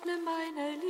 öffne meine Liebe.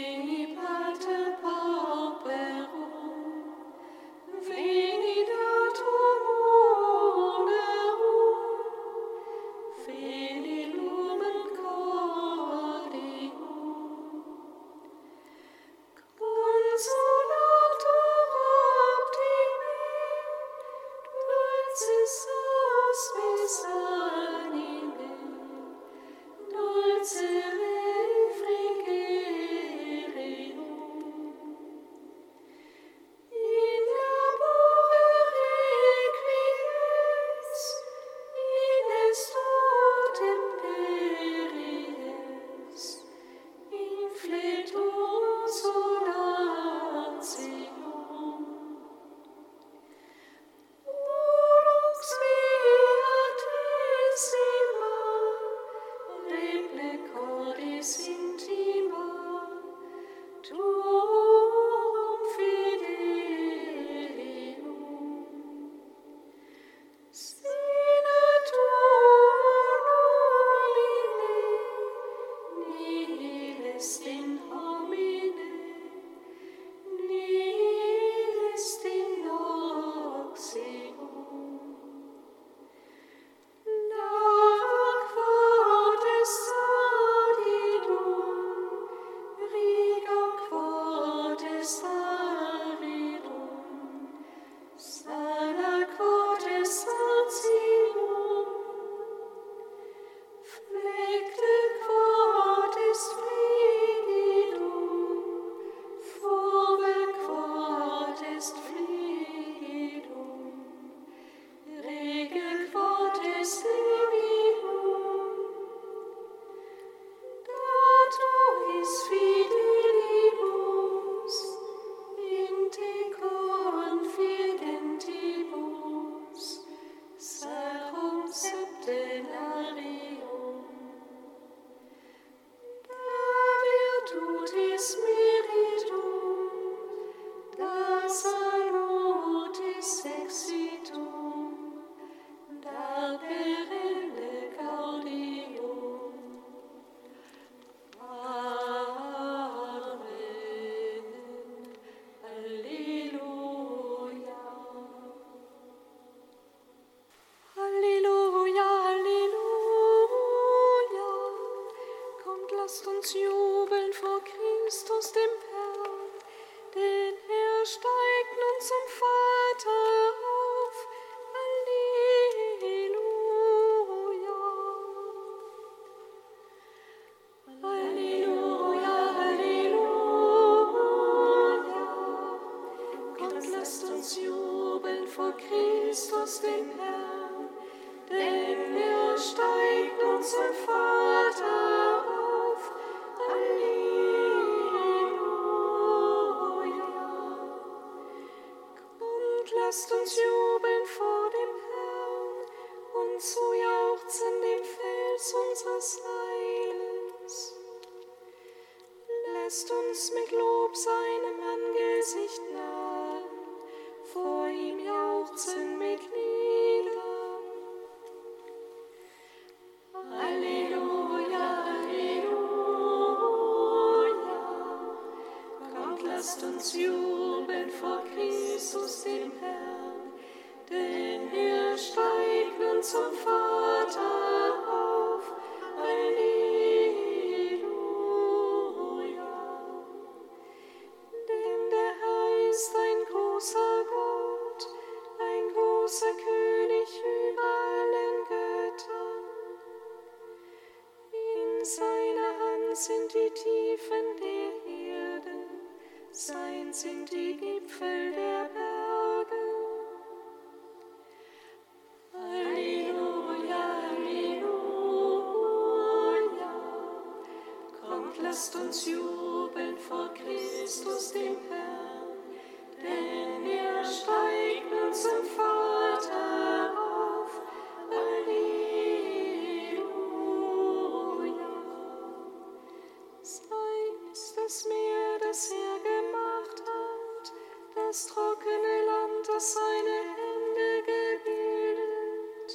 das trockene Land, das seine Hände gebildet.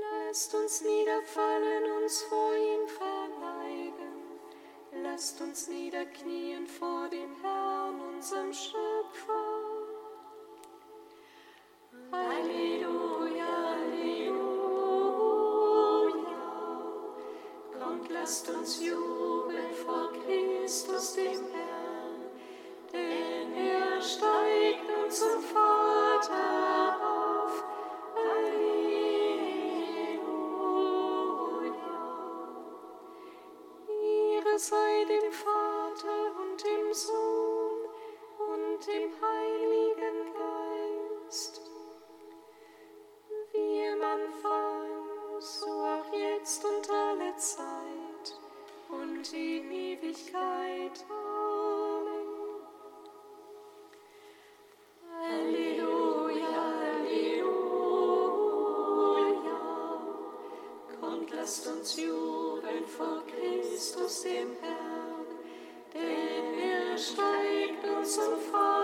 Lasst uns niederfallen, uns vor ihm verneigen. Lasst uns niederknien vor dem Herrn, unserem Schöpfer. so far.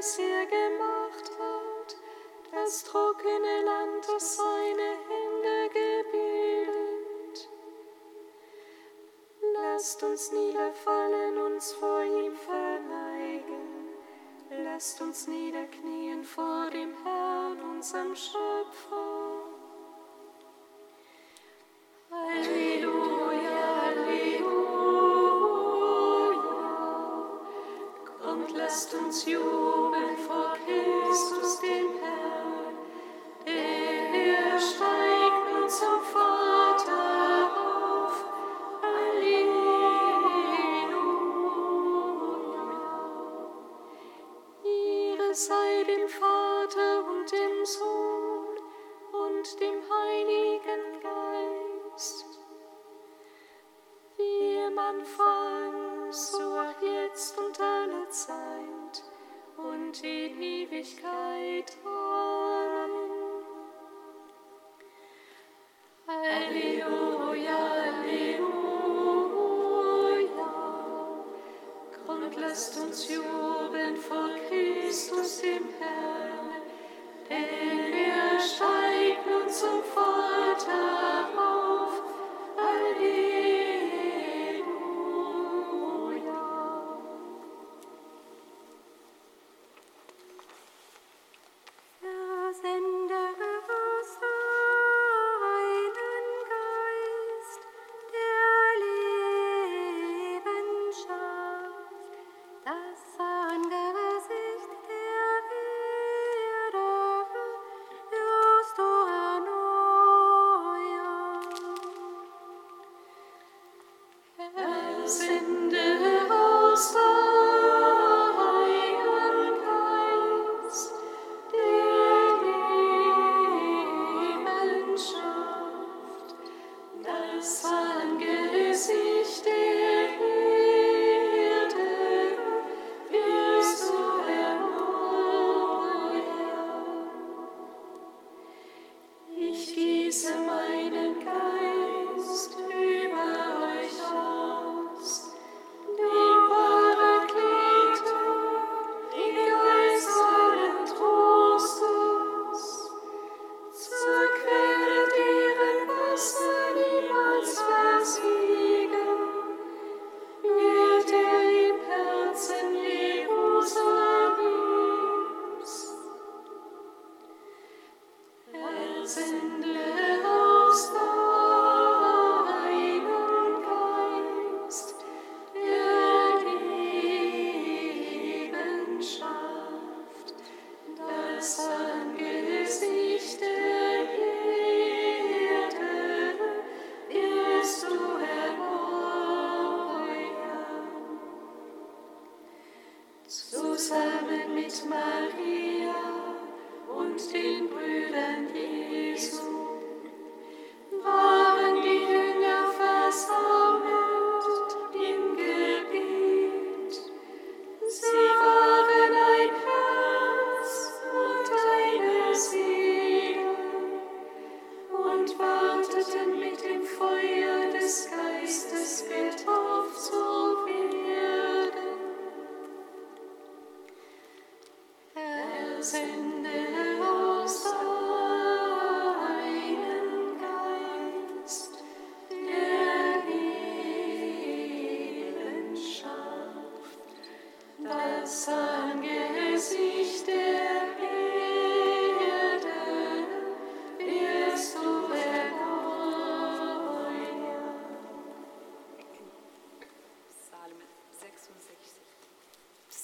das er gemacht hat, das trockene Land, das seine Hände gebildet. Lasst uns niederfallen, uns vor ihm verneigen. Lasst uns niederknien vor dem Herrn, unserem Schöpfer. Halleluja. Lasst uns jubeln vor Christus, dem Herrn, denn er steigt uns zum Vater auf. Alleluia. Ihre sei dem Vater und dem Sohn und dem Heiligen Geist, wie man Anfang so, jetzt und alle Zeit und in Ewigkeit. Alleluja, Alleluja. Und lasst uns jubeln vor Christus, dem Herrn, denn er steigt nun zum Vater.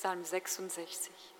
Psalm 66.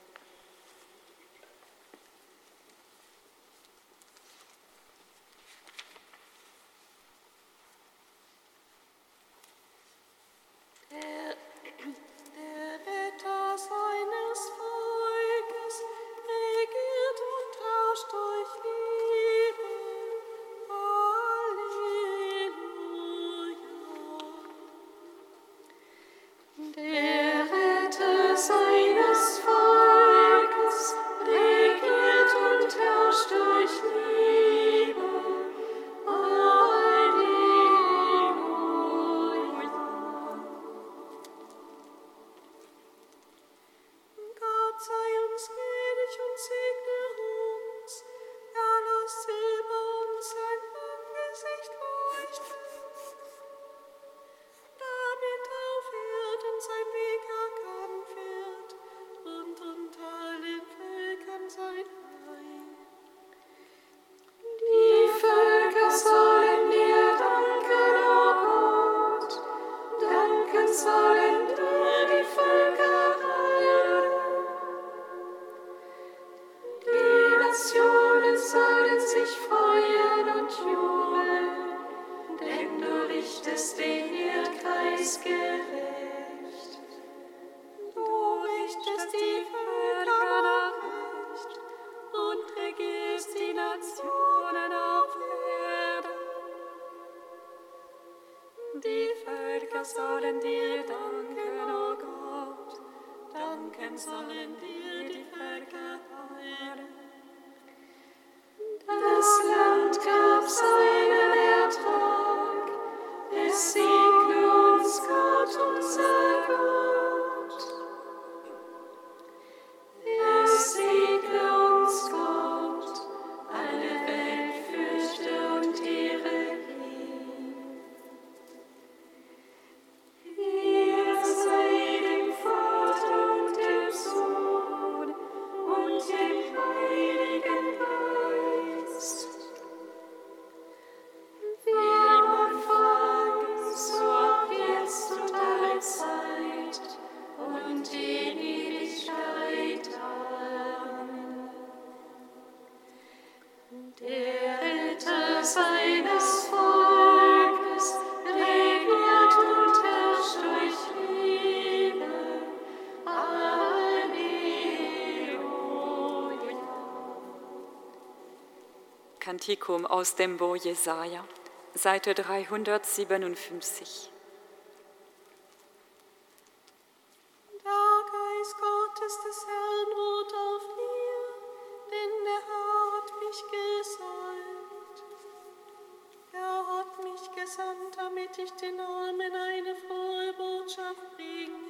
Prophetikum aus dem Bo Jesaja, Seite 357. Der Geist Gottes des Herrn ruht auf mir, denn der Herr hat mich gesandt. Er hat mich gesandt, damit ich den Armen eine frohe Botschaft bringe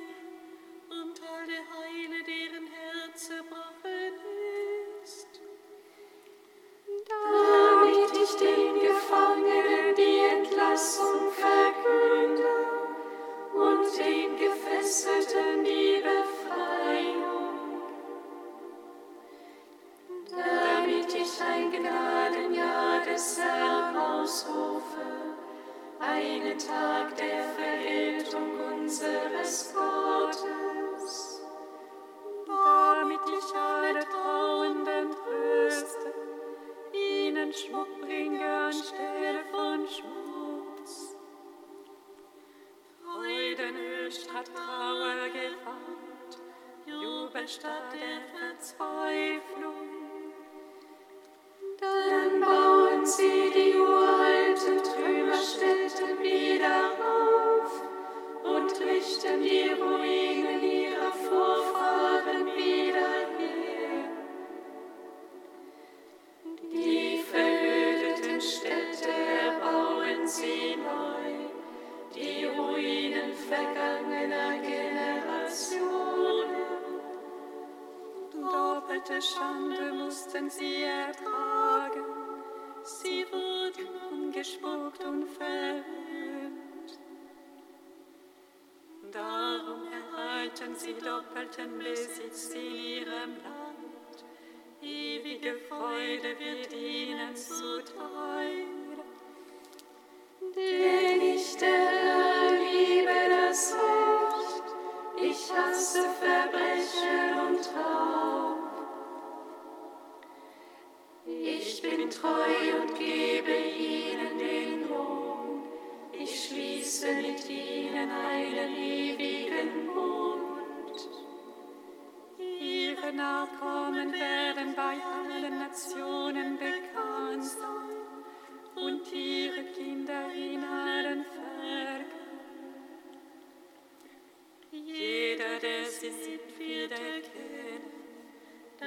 to me.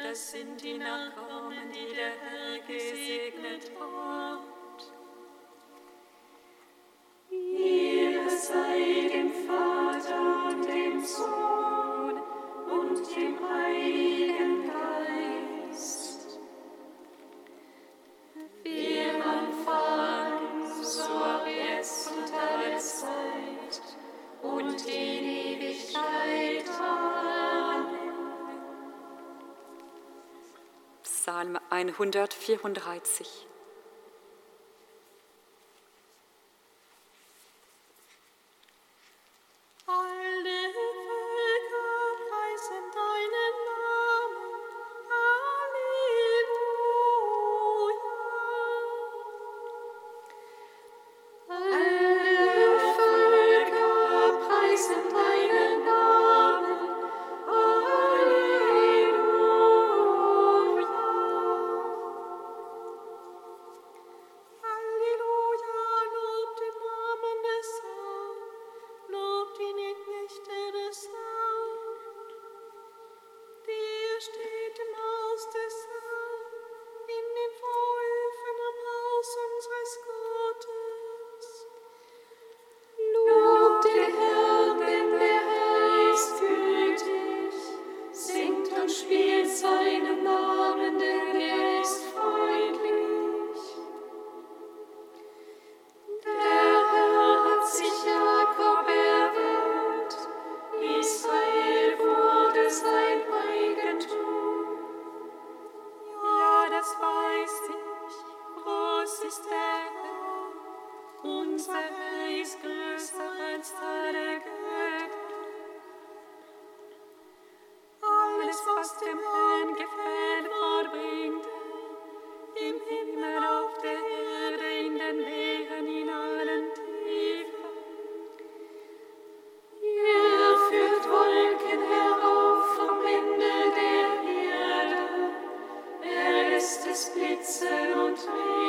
das sind die Nachkommen, die der Herr gesegnet hat. Psalm 134. es und regnen.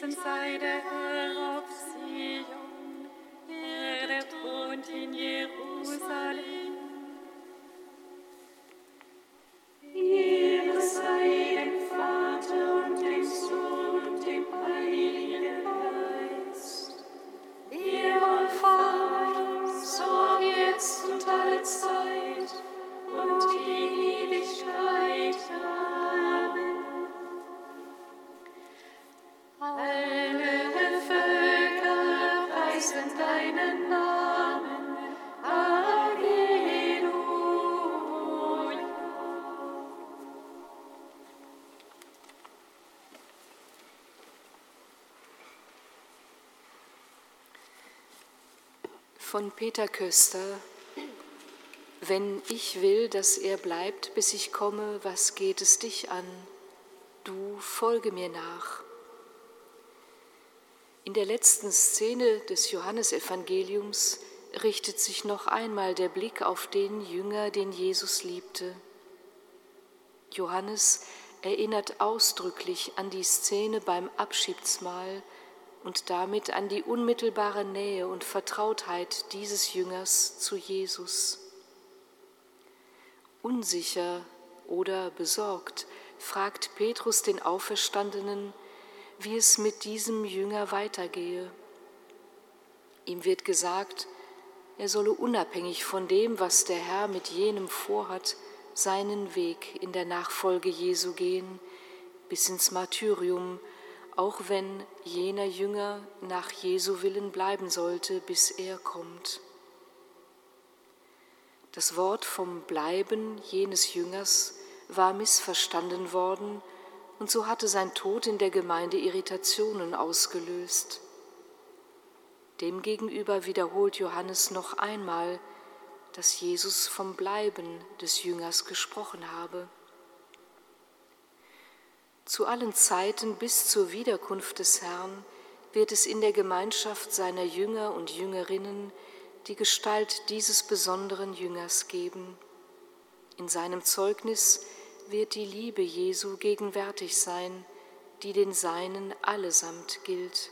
Gepriesen sei der Herr auf Sion, er der Thron in Jerusalem. Peter Köster. Wenn ich will, dass er bleibt, bis ich komme, was geht es dich an? Du folge mir nach. In der letzten Szene des Johannesevangeliums richtet sich noch einmal der Blick auf den Jünger, den Jesus liebte. Johannes erinnert ausdrücklich an die Szene beim Abschiedsmahl, und damit an die unmittelbare Nähe und Vertrautheit dieses Jüngers zu Jesus. Unsicher oder besorgt fragt Petrus den Auferstandenen, wie es mit diesem Jünger weitergehe. Ihm wird gesagt, er solle unabhängig von dem, was der Herr mit jenem vorhat, seinen Weg in der Nachfolge Jesu gehen, bis ins Martyrium, auch wenn jener Jünger nach Jesu Willen bleiben sollte, bis er kommt. Das Wort vom Bleiben jenes Jüngers war missverstanden worden und so hatte sein Tod in der Gemeinde Irritationen ausgelöst. Demgegenüber wiederholt Johannes noch einmal, dass Jesus vom Bleiben des Jüngers gesprochen habe. Zu allen Zeiten bis zur Wiederkunft des Herrn wird es in der Gemeinschaft seiner Jünger und Jüngerinnen die Gestalt dieses besonderen Jüngers geben. In seinem Zeugnis wird die Liebe Jesu gegenwärtig sein, die den Seinen allesamt gilt.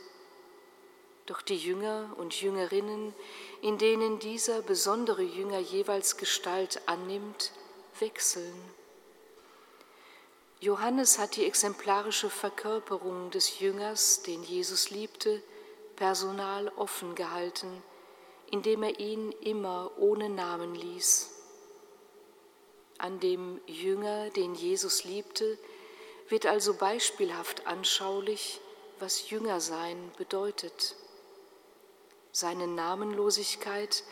Doch die Jünger und Jüngerinnen, in denen dieser besondere Jünger jeweils Gestalt annimmt, wechseln. Johannes hat die exemplarische Verkörperung des Jüngers, den Jesus liebte, personal offen gehalten, indem er ihn immer ohne Namen ließ. An dem Jünger, den Jesus liebte, wird also beispielhaft anschaulich, was Jüngersein bedeutet. Seine Namenlosigkeit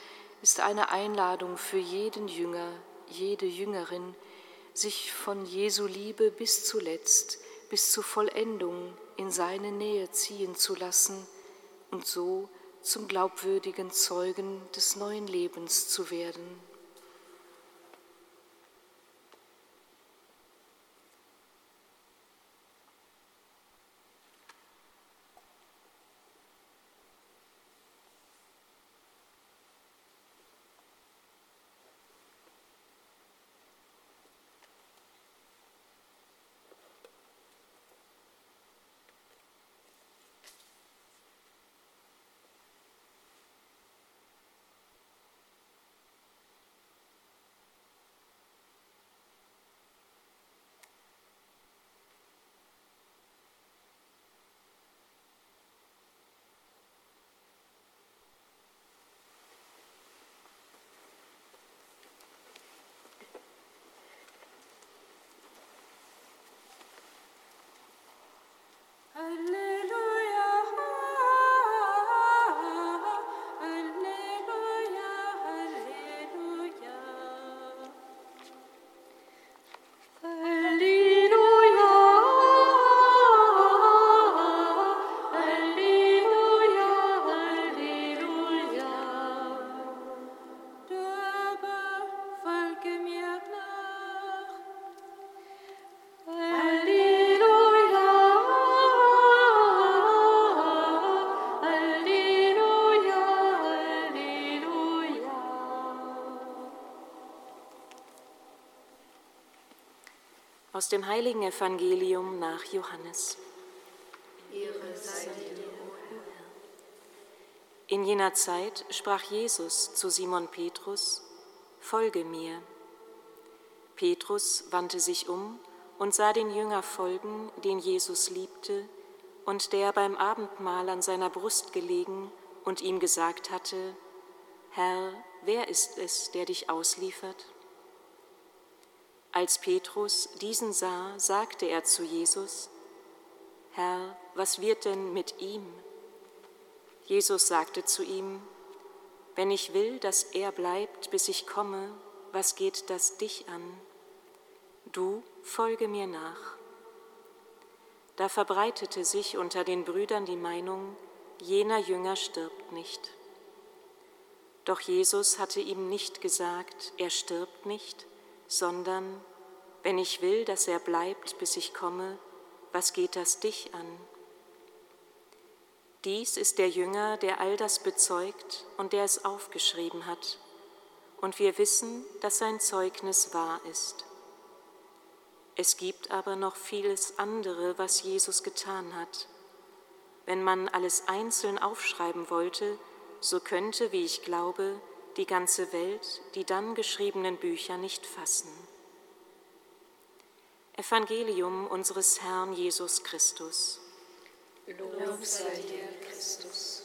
ist eine Einladung für jeden Jünger, jede Jüngerin, sich von Jesu Liebe bis zuletzt, bis zur Vollendung in seine Nähe ziehen zu lassen und so zum glaubwürdigen Zeugen des neuen Lebens zu werden. Aus dem heiligen Evangelium nach Johannes. In jener Zeit sprach Jesus zu Simon Petrus, Folge mir. Petrus wandte sich um und sah den Jünger folgen, den Jesus liebte und der beim Abendmahl an seiner Brust gelegen und ihm gesagt hatte, Herr, wer ist es, der dich ausliefert? Als Petrus diesen sah, sagte er zu Jesus, Herr, was wird denn mit ihm? Jesus sagte zu ihm, wenn ich will, dass er bleibt, bis ich komme, was geht das dich an? Du folge mir nach. Da verbreitete sich unter den Brüdern die Meinung, jener Jünger stirbt nicht. Doch Jesus hatte ihm nicht gesagt, er stirbt nicht, sondern wenn ich will, dass er bleibt, bis ich komme, was geht das dich an? Dies ist der Jünger, der all das bezeugt und der es aufgeschrieben hat. Und wir wissen, dass sein Zeugnis wahr ist. Es gibt aber noch vieles andere, was Jesus getan hat. Wenn man alles einzeln aufschreiben wollte, so könnte, wie ich glaube, die ganze Welt die dann geschriebenen Bücher nicht fassen. Evangelium unseres Herrn Jesus Christus. Lob sei dir, Christus.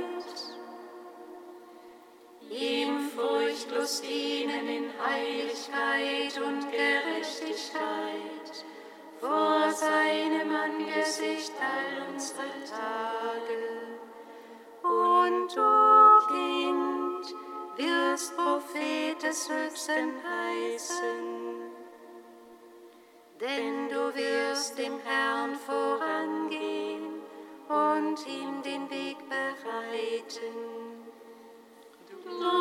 furchtlos dienen in Heiligkeit und Gerechtigkeit vor seinem Angesicht all unsere Tage. Und du, Kind, wirst Prophet des Höchsten heißen, denn du wirst dem Herrn vorangehen und ihm den Weg bereiten. Du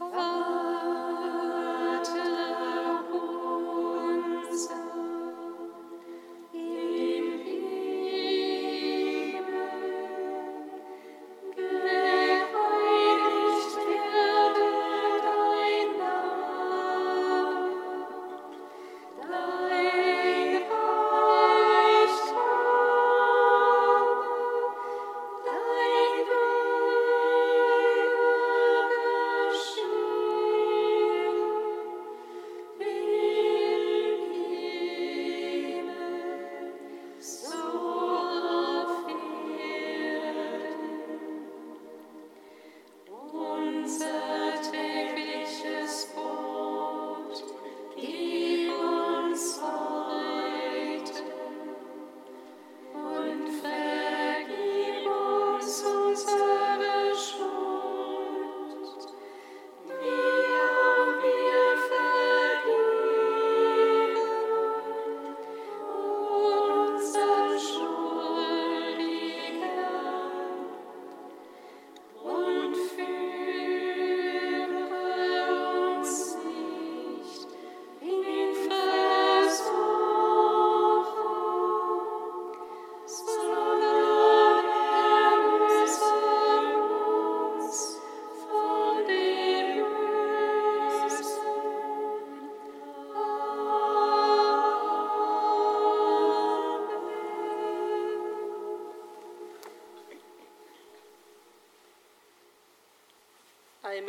Oh.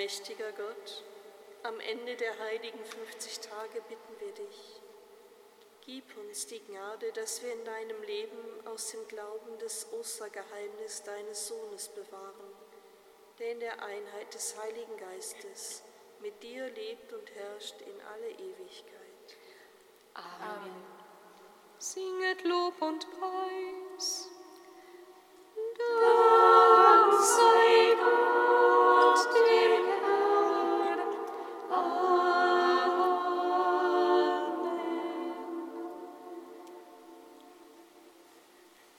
Allmächtiger Gott, am Ende der heiligen 50 Tage bitten wir dich. Gib uns die Gnade, dass wir in deinem Leben aus dem Glauben das Ostergeheimnis deines Sohnes bewahren, der in der Einheit des Heiligen Geistes mit dir lebt und herrscht in alle Ewigkeit. Amen. Singet Lob und Preis.